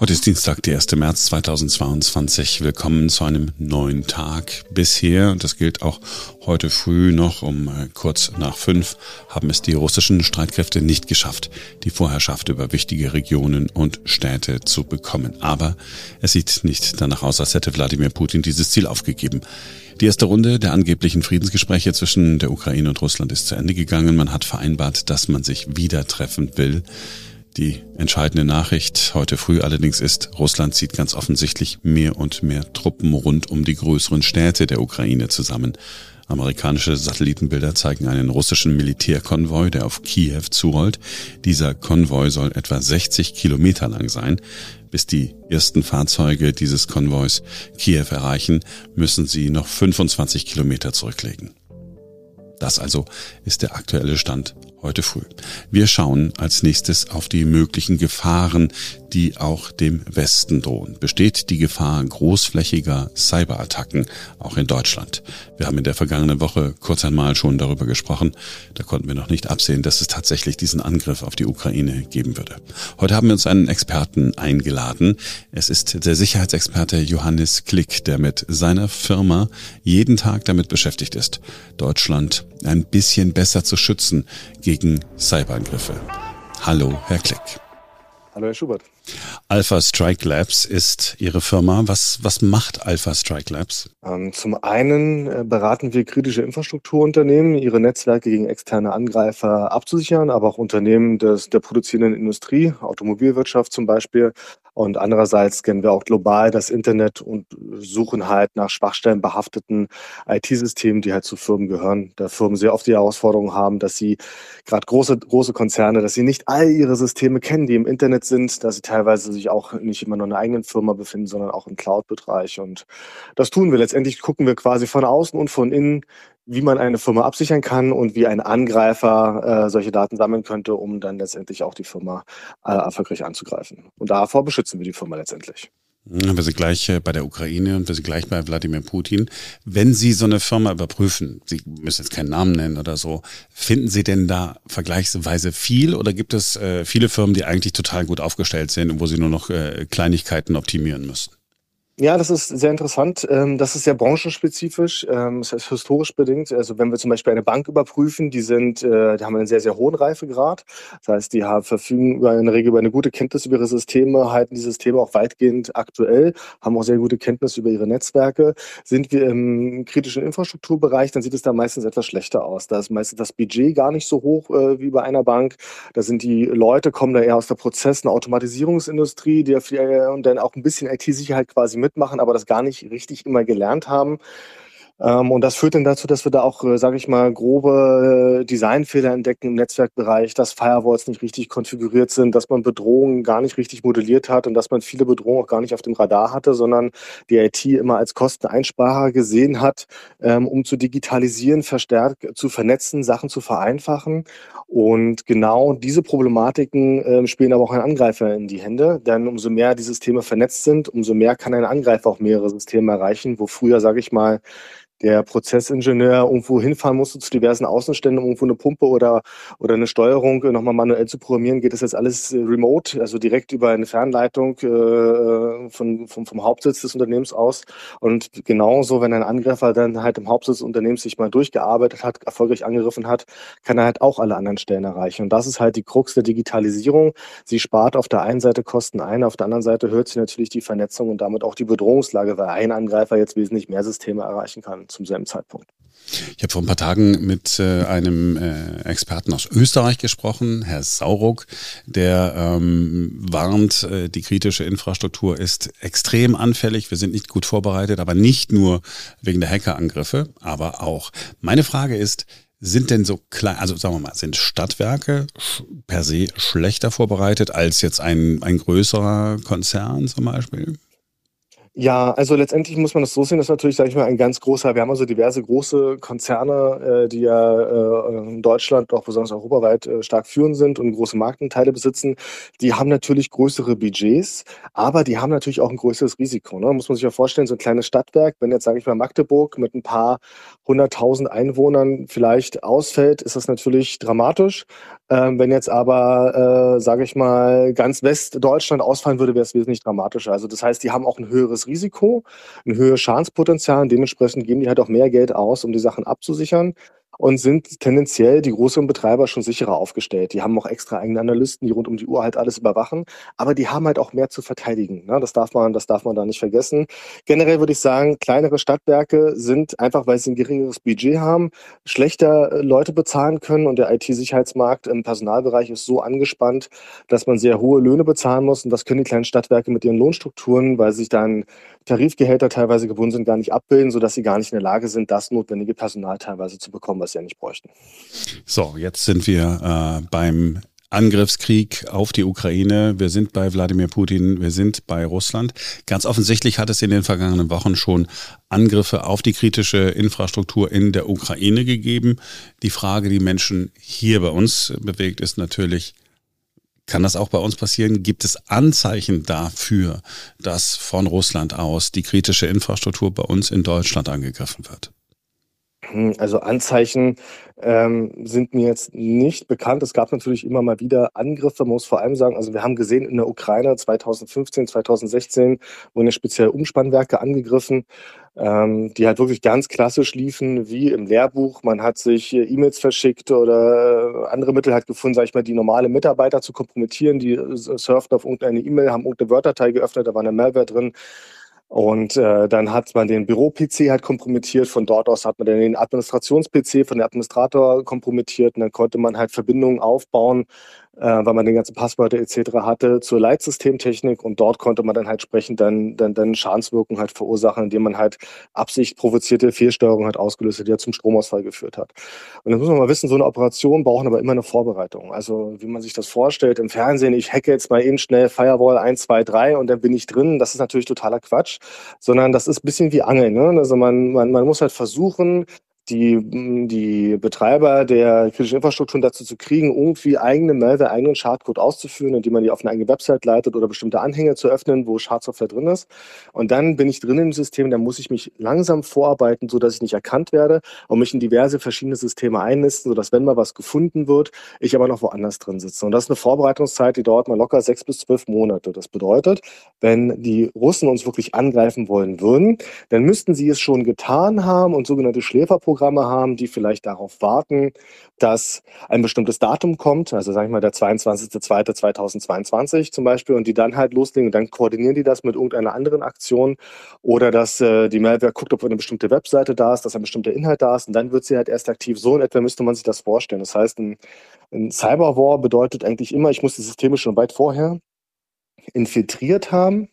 Heute ist Dienstag, der 1. März 2022. Willkommen zu einem neuen Tag. Bisher, und das gilt auch heute früh noch um äh, kurz nach fünf, haben es die russischen Streitkräfte nicht geschafft, die Vorherrschaft über wichtige Regionen und Städte zu bekommen. Aber es sieht nicht danach aus, als hätte Wladimir Putin dieses Ziel aufgegeben. Die erste Runde der angeblichen Friedensgespräche zwischen der Ukraine und Russland ist zu Ende gegangen. Man hat vereinbart, dass man sich wieder treffen will. Die entscheidende Nachricht heute früh allerdings ist, Russland zieht ganz offensichtlich mehr und mehr Truppen rund um die größeren Städte der Ukraine zusammen. Amerikanische Satellitenbilder zeigen einen russischen Militärkonvoi, der auf Kiew zurollt. Dieser Konvoi soll etwa 60 Kilometer lang sein. Bis die ersten Fahrzeuge dieses Konvois Kiew erreichen, müssen sie noch 25 Kilometer zurücklegen. Das also ist der aktuelle Stand heute früh. Wir schauen als nächstes auf die möglichen Gefahren, die auch dem Westen drohen. Besteht die Gefahr großflächiger Cyberattacken auch in Deutschland? Wir haben in der vergangenen Woche kurz einmal schon darüber gesprochen. Da konnten wir noch nicht absehen, dass es tatsächlich diesen Angriff auf die Ukraine geben würde. Heute haben wir uns einen Experten eingeladen. Es ist der Sicherheitsexperte Johannes Klick, der mit seiner Firma jeden Tag damit beschäftigt ist, Deutschland ein bisschen besser zu schützen gegen Cyberangriffe. Hallo, Herr Klick. Hallo, Herr Schubert. Alpha Strike Labs ist Ihre Firma. Was, was macht Alpha Strike Labs? Ähm, zum einen äh, beraten wir kritische Infrastrukturunternehmen, ihre Netzwerke gegen externe Angreifer abzusichern, aber auch Unternehmen des, der produzierenden Industrie, Automobilwirtschaft zum Beispiel, und andererseits scannen wir auch global das Internet und suchen halt nach schwachstellenbehafteten IT-Systemen, die halt zu Firmen gehören. Da Firmen sehr oft die Herausforderung haben, dass sie gerade große, große Konzerne, dass sie nicht all ihre Systeme kennen, die im Internet sind, dass sie teilweise sich auch nicht immer nur in einer eigenen Firma befinden, sondern auch im Cloud-Bereich. Und das tun wir. Letztendlich gucken wir quasi von außen und von innen, wie man eine Firma absichern kann und wie ein Angreifer äh, solche Daten sammeln könnte, um dann letztendlich auch die Firma äh, erfolgreich anzugreifen. Und davor beschützen wir die Firma letztendlich. Wir sind gleich äh, bei der Ukraine und wir sind gleich bei Wladimir Putin. Wenn Sie so eine Firma überprüfen, Sie müssen jetzt keinen Namen nennen oder so, finden Sie denn da vergleichsweise viel oder gibt es äh, viele Firmen, die eigentlich total gut aufgestellt sind und wo Sie nur noch äh, Kleinigkeiten optimieren müssen? Ja, das ist sehr interessant. Ähm, das ist sehr branchenspezifisch, ähm, das heißt historisch bedingt. Also wenn wir zum Beispiel eine Bank überprüfen, die sind, äh, die haben einen sehr, sehr hohen Reifegrad. Das heißt, die haben, verfügen in der Regel über eine gute Kenntnis über ihre Systeme, halten die Systeme auch weitgehend aktuell, haben auch sehr gute Kenntnis über ihre Netzwerke. Sind wir im kritischen Infrastrukturbereich, dann sieht es da meistens etwas schlechter aus. Da ist meistens das Budget gar nicht so hoch äh, wie bei einer Bank. Da sind die Leute, kommen da eher aus der Prozess- und Automatisierungsindustrie, die und dann auch ein bisschen IT-Sicherheit quasi mit mitmachen, aber das gar nicht richtig immer gelernt haben. Ähm, und das führt dann dazu, dass wir da auch, äh, sage ich mal, grobe äh, Designfehler entdecken im Netzwerkbereich, dass Firewalls nicht richtig konfiguriert sind, dass man Bedrohungen gar nicht richtig modelliert hat und dass man viele Bedrohungen auch gar nicht auf dem Radar hatte, sondern die IT immer als Kosteneinsparer gesehen hat, ähm, um zu digitalisieren, verstärkt zu vernetzen, Sachen zu vereinfachen. Und genau diese Problematiken äh, spielen aber auch ein Angreifer in die Hände, denn umso mehr die Systeme vernetzt sind, umso mehr kann ein Angreifer auch mehrere Systeme erreichen, wo früher, sage ich mal, der Prozessingenieur irgendwo hinfahren musste zu diversen Außenständen, um irgendwo eine Pumpe oder, oder eine Steuerung nochmal manuell zu programmieren, geht das jetzt alles äh, remote, also direkt über eine Fernleitung äh, von, vom, vom Hauptsitz des Unternehmens aus. Und genauso, wenn ein Angreifer dann halt im Hauptsitz des Unternehmens sich mal durchgearbeitet hat, erfolgreich angegriffen hat, kann er halt auch alle anderen Stellen erreichen. Und das ist halt die Krux der Digitalisierung. Sie spart auf der einen Seite Kosten ein, auf der anderen Seite hört sie natürlich die Vernetzung und damit auch die Bedrohungslage, weil ein Angreifer jetzt wesentlich mehr Systeme erreichen kann zum selben Zeitpunkt. Ich habe vor ein paar Tagen mit äh, einem äh, Experten aus Österreich gesprochen, Herr Sauruck, der ähm, warnt, äh, die kritische Infrastruktur ist extrem anfällig, wir sind nicht gut vorbereitet, aber nicht nur wegen der Hackerangriffe, aber auch. Meine Frage ist, sind denn so klein, also sagen wir mal, sind Stadtwerke per se schlechter vorbereitet als jetzt ein, ein größerer Konzern zum Beispiel? Ja, also letztendlich muss man das so sehen, das ist natürlich, sage ich mal, ein ganz großer, wir haben also diverse große Konzerne, äh, die ja äh, in Deutschland, auch besonders europaweit äh, stark führend sind und große Marktanteile besitzen. Die haben natürlich größere Budgets, aber die haben natürlich auch ein größeres Risiko. Ne? Muss man sich ja vorstellen, so ein kleines Stadtwerk, wenn jetzt, sage ich mal, Magdeburg mit ein paar hunderttausend Einwohnern vielleicht ausfällt, ist das natürlich dramatisch. Ähm, wenn jetzt aber, äh, sage ich mal, ganz Westdeutschland ausfallen würde, wäre es wesentlich dramatischer. Also das heißt, die haben auch ein höheres Risiko, ein höheres Schadenspotenzial und dementsprechend geben die halt auch mehr Geld aus, um die Sachen abzusichern und sind tendenziell die größeren Betreiber schon sicherer aufgestellt. Die haben auch extra eigene Analysten, die rund um die Uhr halt alles überwachen, aber die haben halt auch mehr zu verteidigen. Ne? Das darf man, das darf man da nicht vergessen. Generell würde ich sagen, kleinere Stadtwerke sind einfach, weil sie ein geringeres Budget haben, schlechter äh, Leute bezahlen können und der IT-Sicherheitsmarkt im Personalbereich ist so angespannt, dass man sehr hohe Löhne bezahlen muss und das können die kleinen Stadtwerke mit ihren Lohnstrukturen, weil sich dann Tarifgehälter teilweise gebunden sind, gar nicht abbilden, sodass sie gar nicht in der Lage sind, das notwendige Personal teilweise zu bekommen, sie ja nicht bräuchten. So, jetzt sind wir äh, beim Angriffskrieg auf die Ukraine. Wir sind bei Wladimir Putin, wir sind bei Russland. Ganz offensichtlich hat es in den vergangenen Wochen schon Angriffe auf die kritische Infrastruktur in der Ukraine gegeben. Die Frage, die Menschen hier bei uns bewegt, ist natürlich, kann das auch bei uns passieren? Gibt es Anzeichen dafür, dass von Russland aus die kritische Infrastruktur bei uns in Deutschland angegriffen wird? Hm, also Anzeichen ähm, sind mir jetzt nicht bekannt. Es gab natürlich immer mal wieder Angriffe, man muss vor allem sagen, also wir haben gesehen in der Ukraine 2015, 2016 wurden ja speziell Umspannwerke angegriffen, ähm, die halt wirklich ganz klassisch liefen, wie im Lehrbuch. Man hat sich E-Mails verschickt oder äh, andere Mittel hat gefunden, sag ich mal, die normale Mitarbeiter zu kompromittieren. Die äh, surften auf irgendeine E-Mail, haben irgendeine Word-Datei geöffnet, da war eine Malware drin. Und äh, dann hat man den Büro-PC halt kompromittiert. Von dort aus hat man dann den Administrations-PC von der Administrator kompromittiert. Und dann konnte man halt Verbindungen aufbauen äh, weil man den ganzen Passwörter etc. hatte, zur Leitsystemtechnik und dort konnte man dann halt sprechen, dann, dann, dann Schadenswirkungen halt verursachen, indem man halt Absicht provozierte Fehlsteuerung halt ausgelöst hat, die ja zum Stromausfall geführt hat. Und dann muss man mal wissen, so eine Operation braucht aber immer eine Vorbereitung. Also wie man sich das vorstellt im Fernsehen, ich hacke jetzt mal eben schnell Firewall 1, 2, 3 und dann bin ich drin, das ist natürlich totaler Quatsch, sondern das ist ein bisschen wie Angeln. Ne? Also man, man, man muss halt versuchen, die, die Betreiber der kritischen Infrastrukturen dazu zu kriegen, irgendwie eigene Malware, eigenen Schadcode auszuführen, indem man die auf eine eigene Website leitet oder bestimmte Anhänge zu öffnen, wo Schadsoftware drin ist. Und dann bin ich drin im System, dann muss ich mich langsam vorarbeiten, so dass ich nicht erkannt werde und mich in diverse verschiedene Systeme einnisten, sodass wenn mal was gefunden wird, ich aber noch woanders drin sitze. Und das ist eine Vorbereitungszeit, die dauert mal locker sechs bis zwölf Monate. Das bedeutet, wenn die Russen uns wirklich angreifen wollen würden, dann müssten sie es schon getan haben und sogenannte Schläferprogramme Programme haben, die vielleicht darauf warten, dass ein bestimmtes Datum kommt, also sage ich mal der 22.02.2022 zum Beispiel, und die dann halt loslegen und dann koordinieren die das mit irgendeiner anderen Aktion oder dass äh, die Malware guckt, ob eine bestimmte Webseite da ist, dass ein bestimmter Inhalt da ist und dann wird sie halt erst aktiv. So in etwa müsste man sich das vorstellen. Das heißt, ein, ein Cyberwar bedeutet eigentlich immer, ich muss die Systeme schon weit vorher infiltriert haben,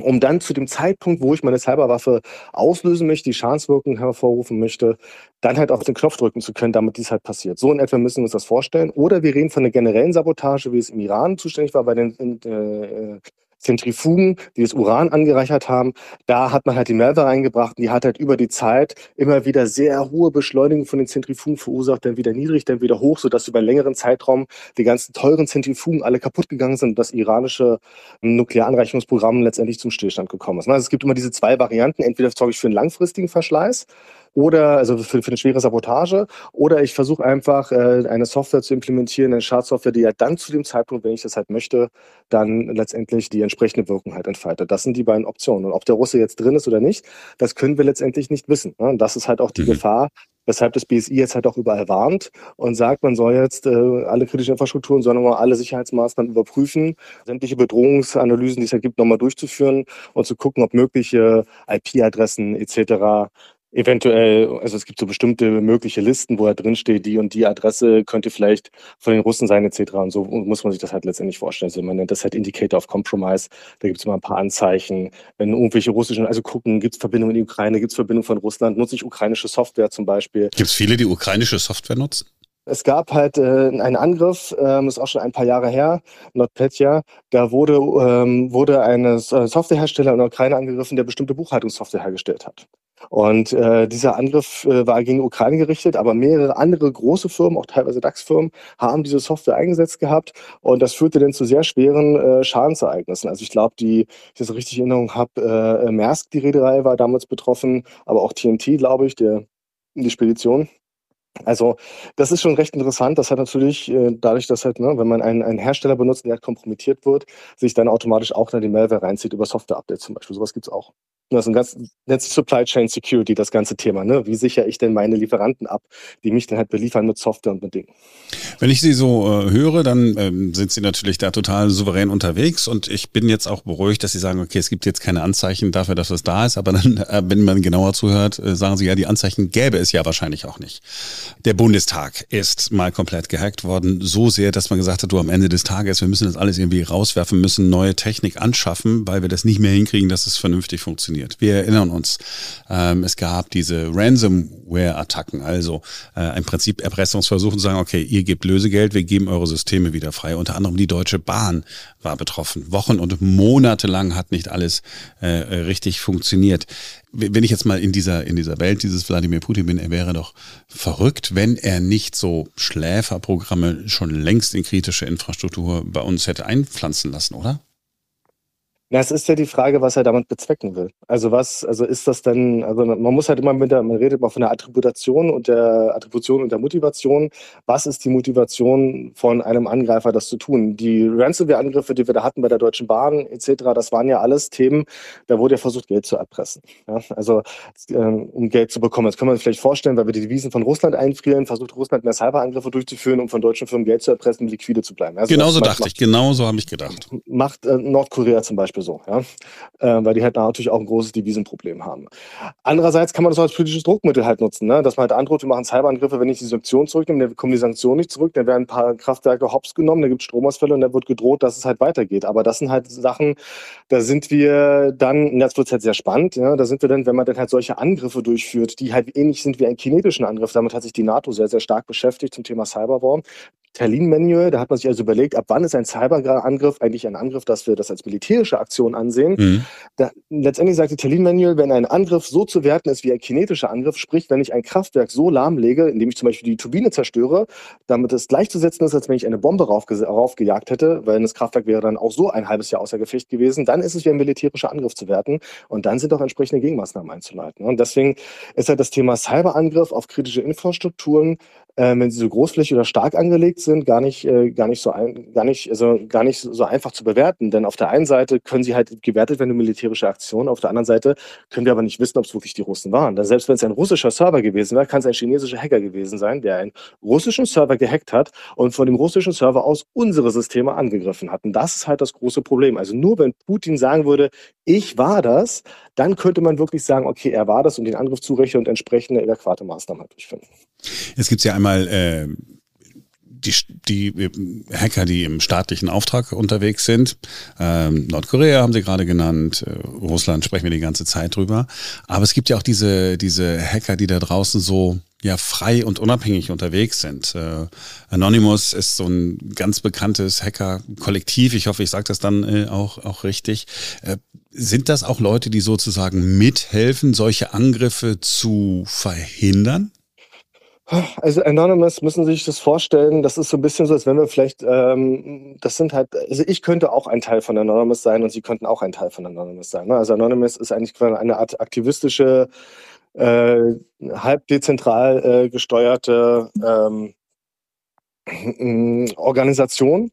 um dann zu dem Zeitpunkt, wo ich meine Cyberwaffe auslösen möchte, die Schadenswirkung hervorrufen möchte, dann halt auf den Knopf drücken zu können, damit dies halt passiert. So in etwa müssen wir uns das vorstellen. Oder wir reden von einer generellen Sabotage, wie es im Iran zuständig war bei den äh, Zentrifugen, die das Uran angereichert haben, da hat man halt die Malware reingebracht und die hat halt über die Zeit immer wieder sehr hohe Beschleunigung von den Zentrifugen verursacht, dann wieder niedrig, dann wieder hoch, sodass über einen längeren Zeitraum die ganzen teuren Zentrifugen alle kaputt gegangen sind und das iranische Nuklearanreichungsprogramm letztendlich zum Stillstand gekommen ist. Also es gibt immer diese zwei Varianten, entweder sorge ich für einen langfristigen Verschleiß oder also für, für eine schwere Sabotage oder ich versuche einfach äh, eine Software zu implementieren, eine Schadsoftware, die ja dann zu dem Zeitpunkt, wenn ich das halt möchte, dann letztendlich die entsprechende Wirkung halt entfaltet. Das sind die beiden Optionen. Und ob der Russe jetzt drin ist oder nicht, das können wir letztendlich nicht wissen. Ne? Und das ist halt auch die mhm. Gefahr, weshalb das BSI jetzt halt auch überall warnt und sagt, man soll jetzt äh, alle kritischen Infrastrukturen, sondern mal alle Sicherheitsmaßnahmen überprüfen, sämtliche Bedrohungsanalysen, die es halt gibt, nochmal durchzuführen und zu gucken, ob mögliche IP-Adressen etc eventuell, also es gibt so bestimmte mögliche Listen, wo er drin steht, die und die Adresse könnte vielleicht von den Russen sein, etc. Und so muss man sich das halt letztendlich vorstellen. Also man nennt das halt Indicator of Compromise. Da gibt es immer ein paar Anzeichen. Wenn irgendwelche russischen, also gucken, gibt es Verbindungen in die Ukraine, gibt es Verbindungen von Russland, nutze ich ukrainische Software zum Beispiel. Gibt es viele, die ukrainische Software nutzen? Es gab halt äh, einen Angriff, ähm, ist auch schon ein paar Jahre her, NotPetya. Da wurde, ähm, wurde eine Softwarehersteller in der Ukraine angegriffen, der bestimmte Buchhaltungssoftware hergestellt hat. Und äh, dieser Angriff äh, war gegen Ukraine gerichtet, aber mehrere andere große Firmen, auch teilweise DAX-Firmen, haben diese Software eingesetzt gehabt. Und das führte dann zu sehr schweren äh, Schadensereignissen. Also ich glaube, die, ich das richtig in Erinnerung habe, äh, Maersk, die Reederei, war damals betroffen, aber auch TNT, glaube ich, der, die Spedition. Also das ist schon recht interessant. Das hat natürlich äh, dadurch, dass halt, ne, wenn man einen, einen Hersteller benutzt, der halt kompromittiert wird, sich dann automatisch auch dann die Malware reinzieht über Software-Updates zum Beispiel. Sowas gibt es auch. Das ist ein ganz Netz Supply Chain Security, das ganze Thema. Ne? Wie sichere ich denn meine Lieferanten ab, die mich dann halt beliefern mit Software und mit Dingen? Wenn ich Sie so äh, höre, dann ähm, sind Sie natürlich da total souverän unterwegs und ich bin jetzt auch beruhigt, dass Sie sagen, okay, es gibt jetzt keine Anzeichen dafür, dass es da ist, aber dann, äh, wenn man genauer zuhört, äh, sagen Sie ja, die Anzeichen gäbe es ja wahrscheinlich auch nicht. Der Bundestag ist mal komplett gehackt worden, so sehr, dass man gesagt hat, du am Ende des Tages, wir müssen das alles irgendwie rauswerfen, müssen neue Technik anschaffen, weil wir das nicht mehr hinkriegen, dass es vernünftig funktioniert funktioniert. Wir erinnern uns, ähm, es gab diese Ransomware-Attacken, also äh, im Prinzip Erpressungsversuche zu sagen, okay, ihr gebt Lösegeld, wir geben eure Systeme wieder frei. Unter anderem die Deutsche Bahn war betroffen. Wochen und Monate lang hat nicht alles äh, richtig funktioniert. Wenn ich jetzt mal in dieser, in dieser Welt dieses Wladimir Putin bin, er wäre doch verrückt, wenn er nicht so Schläferprogramme schon längst in kritische Infrastruktur bei uns hätte einpflanzen lassen, oder? Na, es ist ja die Frage, was er damit bezwecken will. Also was, also ist das denn, also man muss halt immer mit der, man redet immer von der Attribution und der Attribution und der Motivation. Was ist die Motivation von einem Angreifer, das zu tun? Die Ransomware-Angriffe, die wir da hatten bei der Deutschen Bahn etc., das waren ja alles Themen, da wurde ja versucht, Geld zu erpressen. Ja? Also ähm, um Geld zu bekommen. Das kann man sich vielleicht vorstellen, weil wir die Devisen von Russland einfrieren, versucht Russland mehr Cyberangriffe durchzuführen, um von deutschen Firmen Geld zu erpressen, um liquide zu bleiben. Also genauso dachte macht, ich, genauso habe ich gedacht. Macht äh, Nordkorea zum Beispiel so, ja? äh, weil die halt natürlich auch ein großes Devisenproblem haben. Andererseits kann man das auch als politisches Druckmittel halt nutzen, ne? dass man halt androht, wir machen Cyberangriffe, wenn ich die Sanktionen zurücknehme, dann kommen die Sanktionen nicht zurück, dann werden ein paar Kraftwerke hops genommen, dann gibt es Stromausfälle und dann wird gedroht, dass es halt weitergeht. Aber das sind halt Sachen, da sind wir dann, jetzt wird halt sehr spannend, ja? da sind wir dann, wenn man dann halt solche Angriffe durchführt, die halt ähnlich sind wie einen kinetischen Angriff, damit hat sich die NATO sehr, sehr stark beschäftigt zum Thema Cyberwar. Terlin-Manual, da hat man sich also überlegt, ab wann ist ein Cyberangriff eigentlich ein Angriff, dass wir das als militärische Aktion ansehen. Mhm. Da, letztendlich sagt die Terlin-Manual, wenn ein Angriff so zu werten ist wie ein kinetischer Angriff, sprich, wenn ich ein Kraftwerk so lahmlege, indem ich zum Beispiel die Turbine zerstöre, damit es gleichzusetzen ist, als wenn ich eine Bombe raufge raufgejagt hätte, weil das Kraftwerk wäre dann auch so ein halbes Jahr außer Gefecht gewesen, dann ist es wie ein militärischer Angriff zu werten und dann sind auch entsprechende Gegenmaßnahmen einzuleiten. Und deswegen ist halt das Thema Cyberangriff auf kritische Infrastrukturen äh, wenn sie so großflächig oder stark angelegt sind, gar nicht, äh, gar nicht so ein, gar nicht, also gar nicht so einfach zu bewerten. Denn auf der einen Seite können sie halt gewertet werden, eine militärische Aktion, auf der anderen Seite können wir aber nicht wissen, ob es wirklich die Russen waren. Denn selbst wenn es ein russischer Server gewesen wäre, kann es ein chinesischer Hacker gewesen sein, der einen russischen Server gehackt hat und von dem russischen Server aus unsere Systeme angegriffen hat. Und das ist halt das große Problem. Also nur wenn Putin sagen würde, ich war das, dann könnte man wirklich sagen, okay, er war das und den Angriff zurechnen und entsprechende adäquate Maßnahmen durchführen. Jetzt gibt es ja einmal äh, die, die äh, Hacker, die im staatlichen Auftrag unterwegs sind. Ähm, Nordkorea haben sie gerade genannt, äh, Russland sprechen wir die ganze Zeit drüber. Aber es gibt ja auch diese, diese Hacker, die da draußen so ja frei und unabhängig unterwegs sind. Äh, Anonymous ist so ein ganz bekanntes Hacker-Kollektiv. Ich hoffe, ich sage das dann äh, auch, auch richtig. Äh, sind das auch Leute, die sozusagen mithelfen, solche Angriffe zu verhindern? Also Anonymous müssen Sie sich das vorstellen, das ist so ein bisschen so, als wenn wir vielleicht, ähm, das sind halt, also ich könnte auch ein Teil von Anonymous sein und Sie könnten auch ein Teil von Anonymous sein. Ne? Also Anonymous ist eigentlich eine Art aktivistische, äh, halb dezentral äh, gesteuerte ähm, Organisation,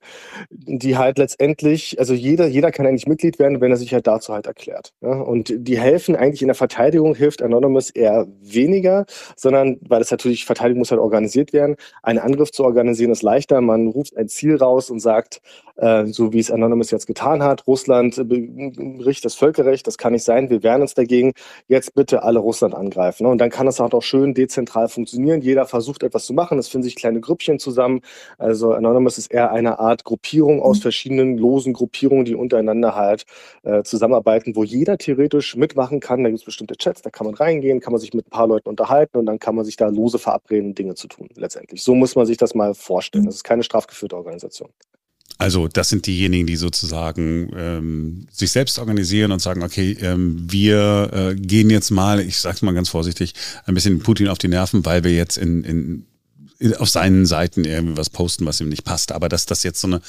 die halt letztendlich, also jeder, jeder kann eigentlich Mitglied werden, wenn er sich halt dazu halt erklärt. Ja? Und die helfen eigentlich in der Verteidigung, hilft Anonymous eher weniger, sondern, weil es natürlich, Verteidigung muss halt organisiert werden. Einen Angriff zu organisieren ist leichter. Man ruft ein Ziel raus und sagt, äh, so wie es Anonymous jetzt getan hat. Russland bricht das Völkerrecht, das kann nicht sein, wir wehren uns dagegen. Jetzt bitte alle Russland angreifen. Ne? Und dann kann es halt auch schön dezentral funktionieren. Jeder versucht etwas zu machen, es finden sich kleine Grüppchen zusammen. Also Anonymous ist eher eine Art Gruppierung aus mhm. verschiedenen losen Gruppierungen, die untereinander halt äh, zusammenarbeiten, wo jeder theoretisch mitmachen kann. Da gibt es bestimmte Chats, da kann man reingehen, kann man sich mit ein paar Leuten unterhalten und dann kann man sich da lose verabreden, Dinge zu tun letztendlich. So muss man sich das mal vorstellen. Das ist keine strafgeführte Organisation. Also das sind diejenigen, die sozusagen ähm, sich selbst organisieren und sagen, okay, ähm, wir äh, gehen jetzt mal, ich sag's mal ganz vorsichtig, ein bisschen Putin auf die Nerven, weil wir jetzt in, in auf seinen Seiten irgendwie was posten, was ihm nicht passt. Aber dass das jetzt so eine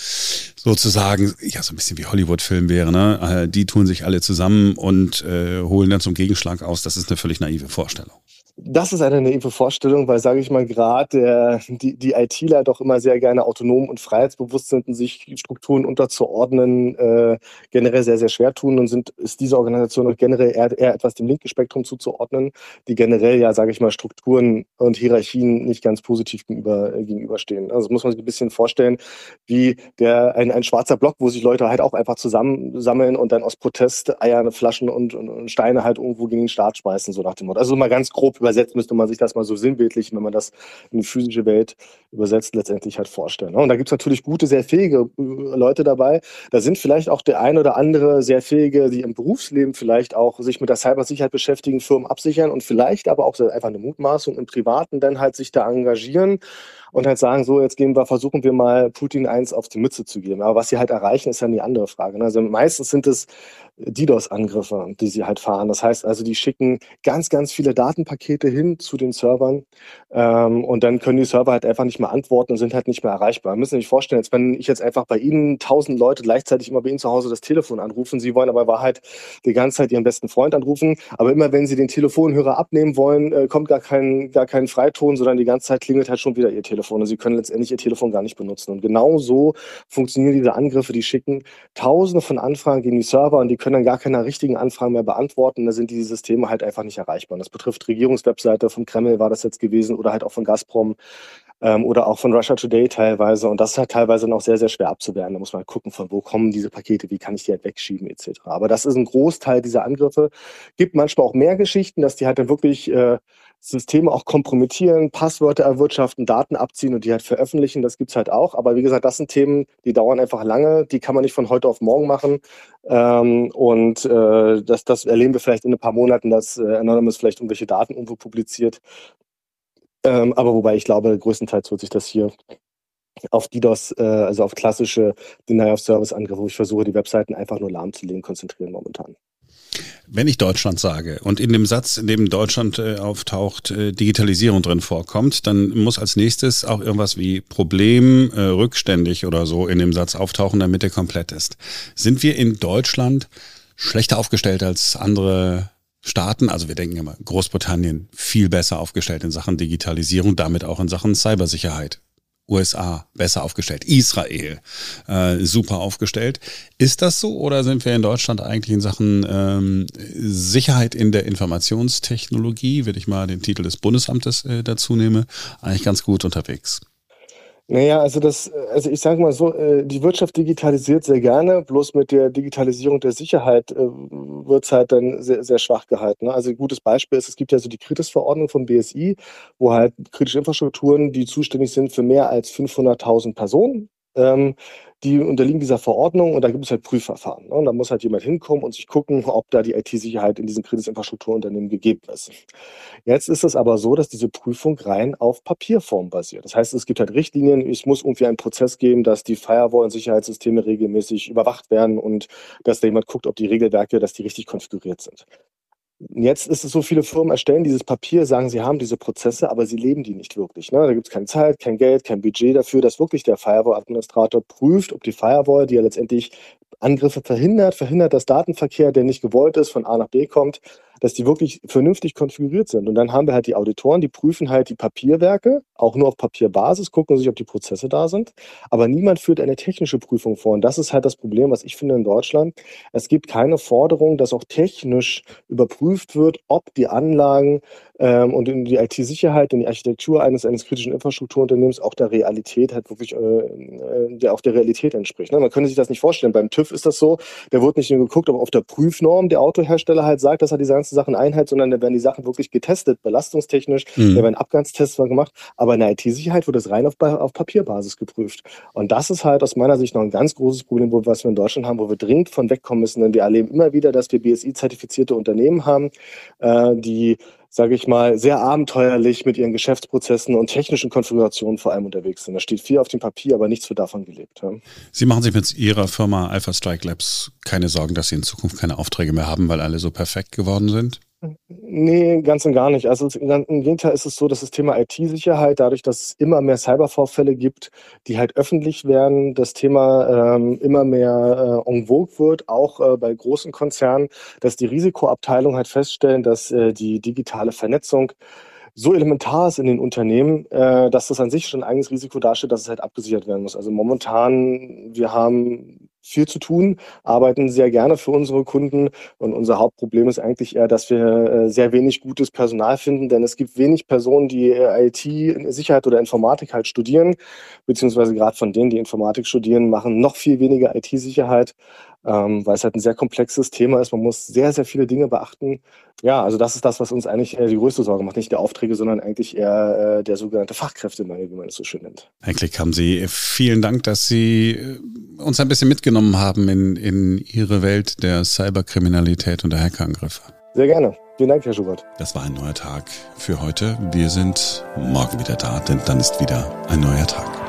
sozusagen, ja, so ein bisschen wie Hollywood-Film wäre, ne? Äh, die tun sich alle zusammen und äh, holen dann zum Gegenschlag aus, das ist eine völlig naive Vorstellung. Das ist eine naive Vorstellung, weil, sage ich mal, gerade die, die ITler doch immer sehr gerne autonom und freiheitsbewusst sind und sich Strukturen unterzuordnen, äh, generell sehr, sehr schwer tun und sind, ist diese Organisation auch generell eher, eher etwas dem linken Spektrum zuzuordnen, die generell ja, sage ich mal, Strukturen und Hierarchien nicht ganz positiv gegenüber, äh, gegenüberstehen. Also muss man sich ein bisschen vorstellen, wie der, ein, ein schwarzer Block, wo sich Leute halt auch einfach zusammensammeln und dann aus Protest Eier, Flaschen und, und, und Steine halt irgendwo gegen den Staat schmeißen, so nach dem Motto. Also mal ganz grob übersetzt müsste man sich das mal so sinnbildlich, wenn man das in die physische Welt übersetzt, letztendlich halt vorstellen. Und da gibt es natürlich gute, sehr fähige äh, Leute dabei. Da sind vielleicht auch der ein oder andere sehr fähige, die im Berufsleben vielleicht auch sich mit der Cybersicherheit beschäftigen, Firmen absichern und vielleicht aber auch einfach eine Mutmaßung im Privaten dann halt sich da engagieren und halt sagen, so, jetzt gehen wir, versuchen wir mal Putin eins auf die Mütze zu geben. Aber was sie halt erreichen, ist dann die andere Frage. Ne? Also meistens sind es DDoS-Angriffe, die sie halt fahren. Das heißt also, die schicken ganz, ganz viele Datenpakete hin zu den Servern ähm, und dann können die Server halt einfach nicht mehr antworten und sind halt nicht mehr erreichbar. Müssen sich vorstellen, jetzt, wenn ich jetzt einfach bei Ihnen tausend Leute gleichzeitig immer bei Ihnen zu Hause das Telefon anrufen, Sie wollen aber Wahrheit die ganze Zeit Ihren besten Freund anrufen, aber immer wenn Sie den Telefonhörer abnehmen wollen, äh, kommt gar kein, gar kein Freiton, sondern die ganze Zeit klingelt halt schon wieder Ihr Telefon und Sie können letztendlich Ihr Telefon gar nicht benutzen. Und genau so funktionieren diese Angriffe, die schicken tausende von Anfragen gegen die Server und die können dann gar keine richtigen Anfragen mehr beantworten. Da sind diese Systeme halt einfach nicht erreichbar. Und das betrifft Regierungswebseite vom Kreml war das jetzt gewesen oder halt auch von Gazprom ähm, oder auch von Russia Today teilweise. Und das ist halt teilweise noch sehr, sehr schwer abzuwehren. Da muss man halt gucken, von wo kommen diese Pakete, wie kann ich die halt wegschieben etc. Aber das ist ein Großteil dieser Angriffe. Gibt manchmal auch mehr Geschichten, dass die halt dann wirklich äh, Systeme auch kompromittieren, Passwörter erwirtschaften, Daten abziehen und die halt veröffentlichen. Das gibt es halt auch. Aber wie gesagt, das sind Themen, die dauern einfach lange. Die kann man nicht von heute auf morgen machen. Ähm, und äh, das, das erleben wir vielleicht in ein paar Monaten, dass äh, Anonymous vielleicht irgendwelche Daten irgendwo publiziert. Ähm, aber wobei ich glaube, größtenteils wird sich das hier auf DDoS, äh, also auf klassische Denial-of-Service-Angriffe, wo ich versuche, die Webseiten einfach nur lahmzulegen, konzentrieren momentan. Wenn ich Deutschland sage und in dem Satz, in dem Deutschland äh, auftaucht, äh, Digitalisierung drin vorkommt, dann muss als nächstes auch irgendwas wie Problem äh, rückständig oder so in dem Satz auftauchen, damit er komplett ist. Sind wir in Deutschland schlechter aufgestellt als andere Staaten? Also wir denken immer, Großbritannien viel besser aufgestellt in Sachen Digitalisierung, damit auch in Sachen Cybersicherheit. USA besser aufgestellt, Israel äh, super aufgestellt. Ist das so oder sind wir in Deutschland eigentlich in Sachen ähm, Sicherheit in der Informationstechnologie, wenn ich mal den Titel des Bundesamtes äh, dazu nehme, eigentlich ganz gut unterwegs? Naja, also das, also ich sage mal so, äh, die Wirtschaft digitalisiert sehr gerne, bloß mit der Digitalisierung der Sicherheit äh, wird es halt dann sehr, sehr schwach gehalten. Ne? Also ein gutes Beispiel ist, es gibt ja so die Kritis-Verordnung vom BSI, wo halt kritische Infrastrukturen, die zuständig sind für mehr als 500.000 Personen, ähm, die unterliegen dieser Verordnung und da gibt es halt Prüfverfahren. Ne? Und da muss halt jemand hinkommen und sich gucken, ob da die IT-Sicherheit in diesen Kritisinfrastrukturunternehmen gegeben ist. Jetzt ist es aber so, dass diese Prüfung rein auf Papierform basiert. Das heißt, es gibt halt Richtlinien, es muss irgendwie einen Prozess geben, dass die Firewall- und Sicherheitssysteme regelmäßig überwacht werden und dass da jemand guckt, ob die Regelwerke, dass die richtig konfiguriert sind. Jetzt ist es so, viele Firmen erstellen dieses Papier, sagen, sie haben diese Prozesse, aber sie leben die nicht wirklich. Ne? Da gibt es keine Zeit, kein Geld, kein Budget dafür, dass wirklich der Firewall-Administrator prüft, ob die Firewall, die ja letztendlich Angriffe verhindert, verhindert, dass Datenverkehr, der nicht gewollt ist, von A nach B kommt, dass die wirklich vernünftig konfiguriert sind. Und dann haben wir halt die Auditoren, die prüfen halt die Papierwerke, auch nur auf Papierbasis, gucken sich, ob die Prozesse da sind. Aber niemand führt eine technische Prüfung vor. Und das ist halt das Problem, was ich finde in Deutschland. Es gibt keine Forderung, dass auch technisch überprüft wird, ob die Anlagen ähm, und die IT-Sicherheit, in die Architektur eines, eines kritischen Infrastrukturunternehmens auch der Realität halt wirklich, äh, äh, der auch der Realität entspricht. Ne? Man könnte sich das nicht vorstellen. Beim TÜV ist das so, der wird nicht nur geguckt, ob auf der Prüfnorm der Autohersteller halt sagt, dass er diese ganzen Sachen einhält, sondern da werden die Sachen wirklich getestet, belastungstechnisch, mhm. da werden Abgangstests gemacht, aber in der IT-Sicherheit wird es rein auf, auf Papierbasis geprüft. Und das ist halt aus meiner Sicht noch ein ganz großes Problem, wo, was wir in Deutschland haben, wo wir dringend von wegkommen müssen, denn wir erleben immer wieder, dass wir BSI-zertifizierte Unternehmen haben, äh, die sage ich mal, sehr abenteuerlich mit ihren Geschäftsprozessen und technischen Konfigurationen vor allem unterwegs sind. Da steht viel auf dem Papier, aber nichts wird davon gelebt. Sie machen sich mit Ihrer Firma Alpha Strike Labs keine Sorgen, dass Sie in Zukunft keine Aufträge mehr haben, weil alle so perfekt geworden sind? Nee, ganz und gar nicht. Also im Gegenteil ist es so, dass das Thema IT-Sicherheit, dadurch, dass es immer mehr Cybervorfälle gibt, die halt öffentlich werden, das Thema ähm, immer mehr äh, en vogue wird, auch äh, bei großen Konzernen, dass die Risikoabteilung halt feststellen, dass äh, die digitale Vernetzung so elementar ist in den Unternehmen, äh, dass das an sich schon ein eigenes Risiko darstellt, dass es halt abgesichert werden muss. Also momentan, wir haben viel zu tun, arbeiten sehr gerne für unsere Kunden. Und unser Hauptproblem ist eigentlich eher, dass wir äh, sehr wenig gutes Personal finden, denn es gibt wenig Personen, die äh, IT, Sicherheit oder Informatik halt studieren, beziehungsweise gerade von denen, die Informatik studieren, machen noch viel weniger IT-Sicherheit ähm, weil es halt ein sehr komplexes Thema ist. Man muss sehr, sehr viele Dinge beachten. Ja, also das ist das, was uns eigentlich äh, die größte Sorge macht. Nicht der Aufträge, sondern eigentlich eher äh, der sogenannte Fachkräftemangel, wie man es so schön nennt. Herr Klick, haben Sie vielen Dank, dass Sie äh, uns ein bisschen mitgenommen haben in, in Ihre Welt der Cyberkriminalität und der Hackerangriffe. Sehr gerne. Vielen Dank, Herr Schubert. Das war ein neuer Tag für heute. Wir sind morgen wieder da, denn dann ist wieder ein neuer Tag.